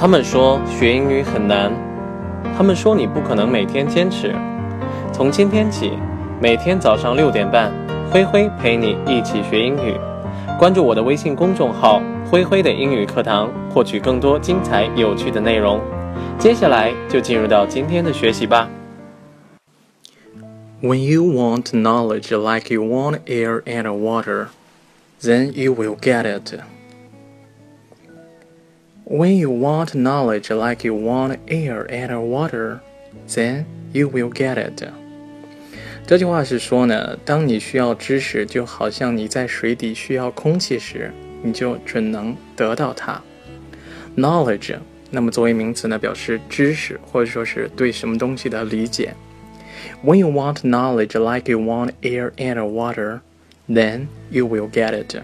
他们说学英语很难，他们说你不可能每天坚持。从今天起，每天早上六点半，灰灰陪你一起学英语。关注我的微信公众号“灰灰的英语课堂”，获取更多精彩有趣的内容。接下来就进入到今天的学习吧。When you want knowledge like you want air and water, then you will get it. When you want knowledge like you want air and water, then you will get it. 这句话是说呢，当你需要知识，就好像你在水底需要空气时，你就准能得到它。Knowledge，那么作为名词呢，表示知识或者说是对什么东西的理解。When you want knowledge like you want air and water, then you will get it.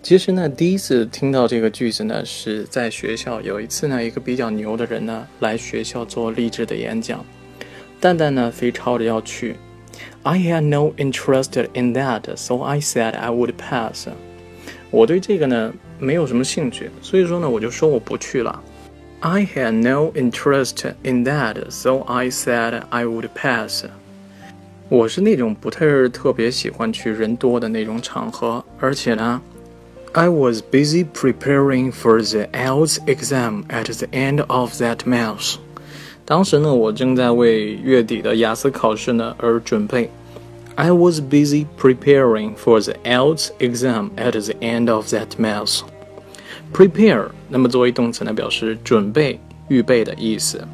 其实呢，第一次听到这个句子呢，是在学校。有一次呢，一个比较牛的人呢来学校做励志的演讲，蛋蛋呢非吵着要去。I had no interest in that, so I said I would pass. 我对这个呢没有什么兴趣，所以说呢我就说我不去了。I had no interest in that, so I said I would pass. 我是那种不太特别喜欢去人多的那种场合，而且呢。I was busy preparing for the IELTS exam at the end of that month。当时呢，我正在为月底的雅思考试呢而准备。I was busy preparing for the IELTS exam at the end of that month。Prepare，那么作为动词呢，表示准备、预备的意思。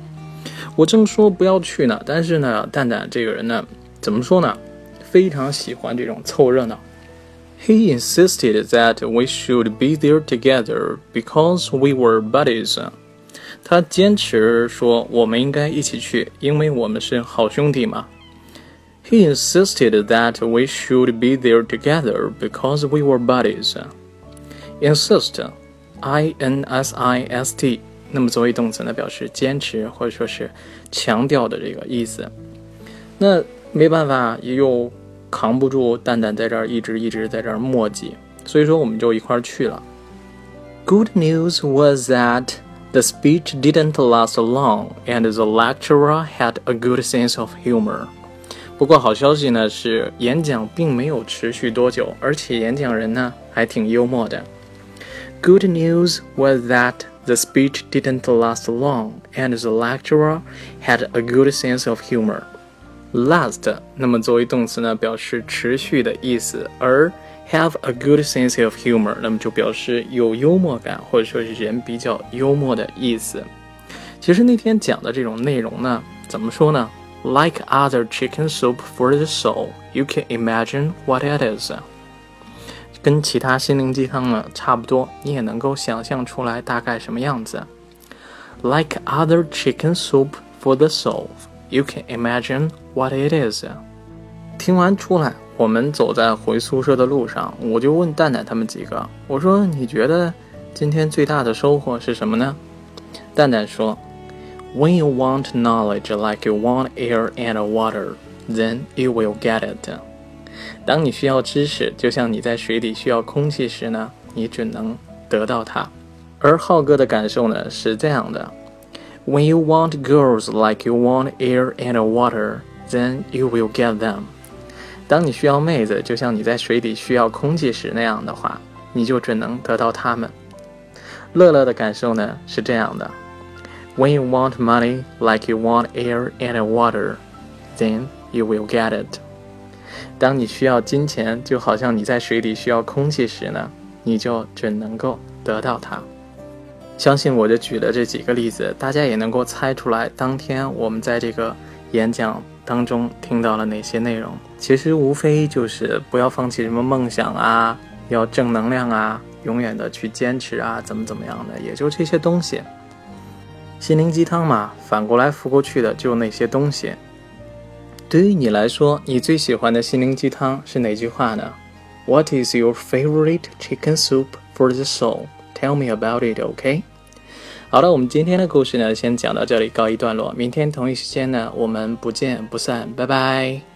我正说不要去呢，但是呢，蛋蛋这个人呢，怎么说呢？非常喜欢这种凑热闹。 He insisted that we should be there together because we were buddies. 他坚持说我们应该一起去，因为我们是好兄弟嘛。He insisted that we should be there together because we were buddies. Insist, I N S I S T，那么作为动词呢，表示坚持或者说是强调的这个意思。那没办法，也有。 扛不住蛋蛋在这儿一直一直在这儿磨叽，所以说我们就一块儿去了。Good news was that the speech didn't last long and the lecturer had a good sense of humor。不过好消息呢是演讲并没有持续多久，而且演讲人呢还挺幽默的。Good news was that the speech didn't last long and the lecturer had a good sense of humor。 Last，那么作为动词呢，表示持续的意思；而 have a good sense of humor，那么就表示有幽默感，或者说是人比较幽默的意思。其实那天讲的这种内容呢，怎么说呢？Like other chicken soup for the soul，you can imagine what it is。跟其他心灵鸡汤呢差不多，你也能够想象出来大概什么样子。Like other chicken soup for the soul。You can imagine what it is。听完出来，我们走在回宿舍的路上，我就问蛋蛋他们几个，我说：“你觉得今天最大的收获是什么呢？”蛋蛋说：“When you want knowledge like you want air and water, then you will get it。”当你需要知识，就像你在水里需要空气时呢，你准能得到它。而浩哥的感受呢是这样的。When you want girls like you want air and water, then you will get them. 当你需要妹子，就像你在水底需要空气时那样的话，你就准能得到她们。乐乐的感受呢是这样的：When you want money like you want air and water, then you will get it. 当你需要金钱，就好像你在水底需要空气时呢，你就准能够得到它。相信我，就举的这几个例子，大家也能够猜出来，当天我们在这个演讲当中听到了哪些内容。其实无非就是不要放弃什么梦想啊，要正能量啊，永远的去坚持啊，怎么怎么样的，也就这些东西。心灵鸡汤嘛，反过来覆过去的就那些东西。对于你来说，你最喜欢的心灵鸡汤是哪句话呢？What is your favorite chicken soup for the soul？Tell me about it, OK？好了，我们今天的故事呢，先讲到这里，告一段落。明天同一时间呢，我们不见不散，拜拜。